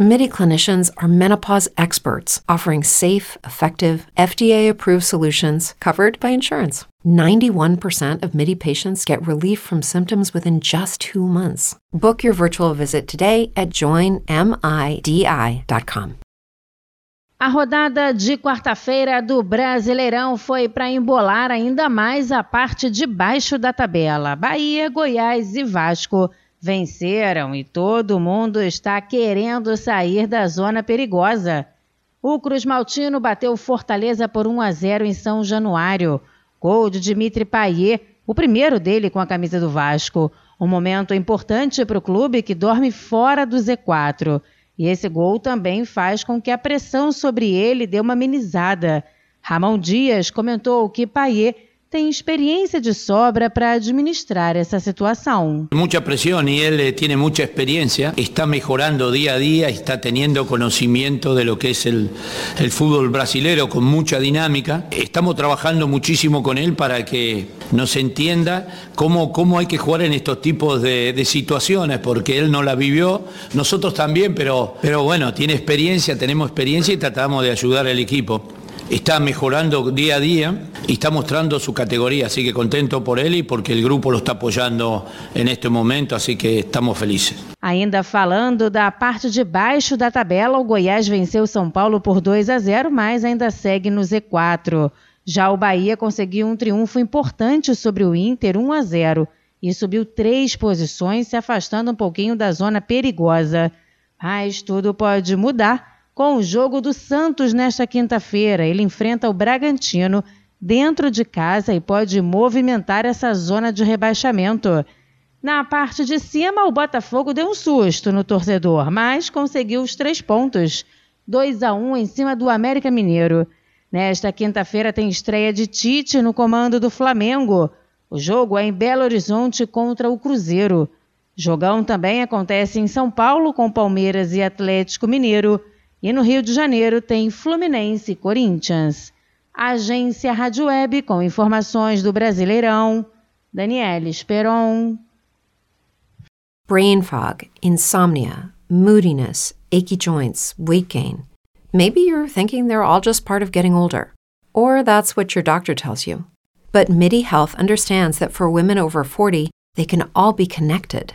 MIDI clinicians are menopause experts offering safe, effective, FDA approved solutions covered by insurance. 91% of MIDI patients get relief from symptoms within just two months. Book your virtual visit today at joinmidi.com. A rodada de quarta-feira do Brasileirão foi para embolar ainda mais a parte de baixo da tabela. Bahia, Goiás e Vasco venceram e todo mundo está querendo sair da zona perigosa. O Cruz Maltino bateu Fortaleza por 1 a 0 em São Januário. Gol de Dimitri Payet, o primeiro dele com a camisa do Vasco. Um momento importante para o clube que dorme fora do Z4. E esse gol também faz com que a pressão sobre ele dê uma amenizada. Ramon Dias comentou que Payet tem experiência de sobra para administrar essa situação. Presión y él eh, tiene mucha experiencia, está mejorando día a día, está teniendo conocimiento de lo que es el, el fútbol brasilero con mucha dinámica. Estamos trabajando muchísimo con él para que nos entienda cómo, cómo hay que jugar en estos tipos de, de situaciones, porque él no la vivió, nosotros también, pero, pero bueno, tiene experiencia, tenemos experiencia y tratamos de ayudar al equipo. Está mejorando día a día y está mostrando su categoría, así que contento por él y porque el grupo lo está apoyando en este momento, así que estamos felices. Ainda falando da parte de baixo da tabela, o Goiás venceu São Paulo por 2 a 0, mas ainda segue no Z4. Já o Bahia conseguiu um triunfo importante sobre o Inter, 1 a 0, e subiu três posições, se afastando um pouquinho da zona perigosa. Mas tudo pode mudar com o jogo do Santos nesta quinta-feira. Ele enfrenta o Bragantino dentro de casa e pode movimentar essa zona de rebaixamento. Na parte de cima, o Botafogo deu um susto no torcedor, mas conseguiu os três pontos. 2 a 1 em cima do América Mineiro. Nesta quinta-feira tem estreia de Tite no comando do Flamengo. O jogo é em Belo Horizonte contra o Cruzeiro. Jogão também acontece em São Paulo com Palmeiras e Atlético Mineiro e no Rio de Janeiro tem Fluminense e Corinthians. Agência Rádio Web com informações do Brasileirão. Daniela Esperon. Brain fog, insomnia, moodiness, achy joints, weight gain. Maybe you're thinking they're all just part of getting older, or that's what your doctor tells you. But MIDI Health understands that for women over 40, they can all be connected.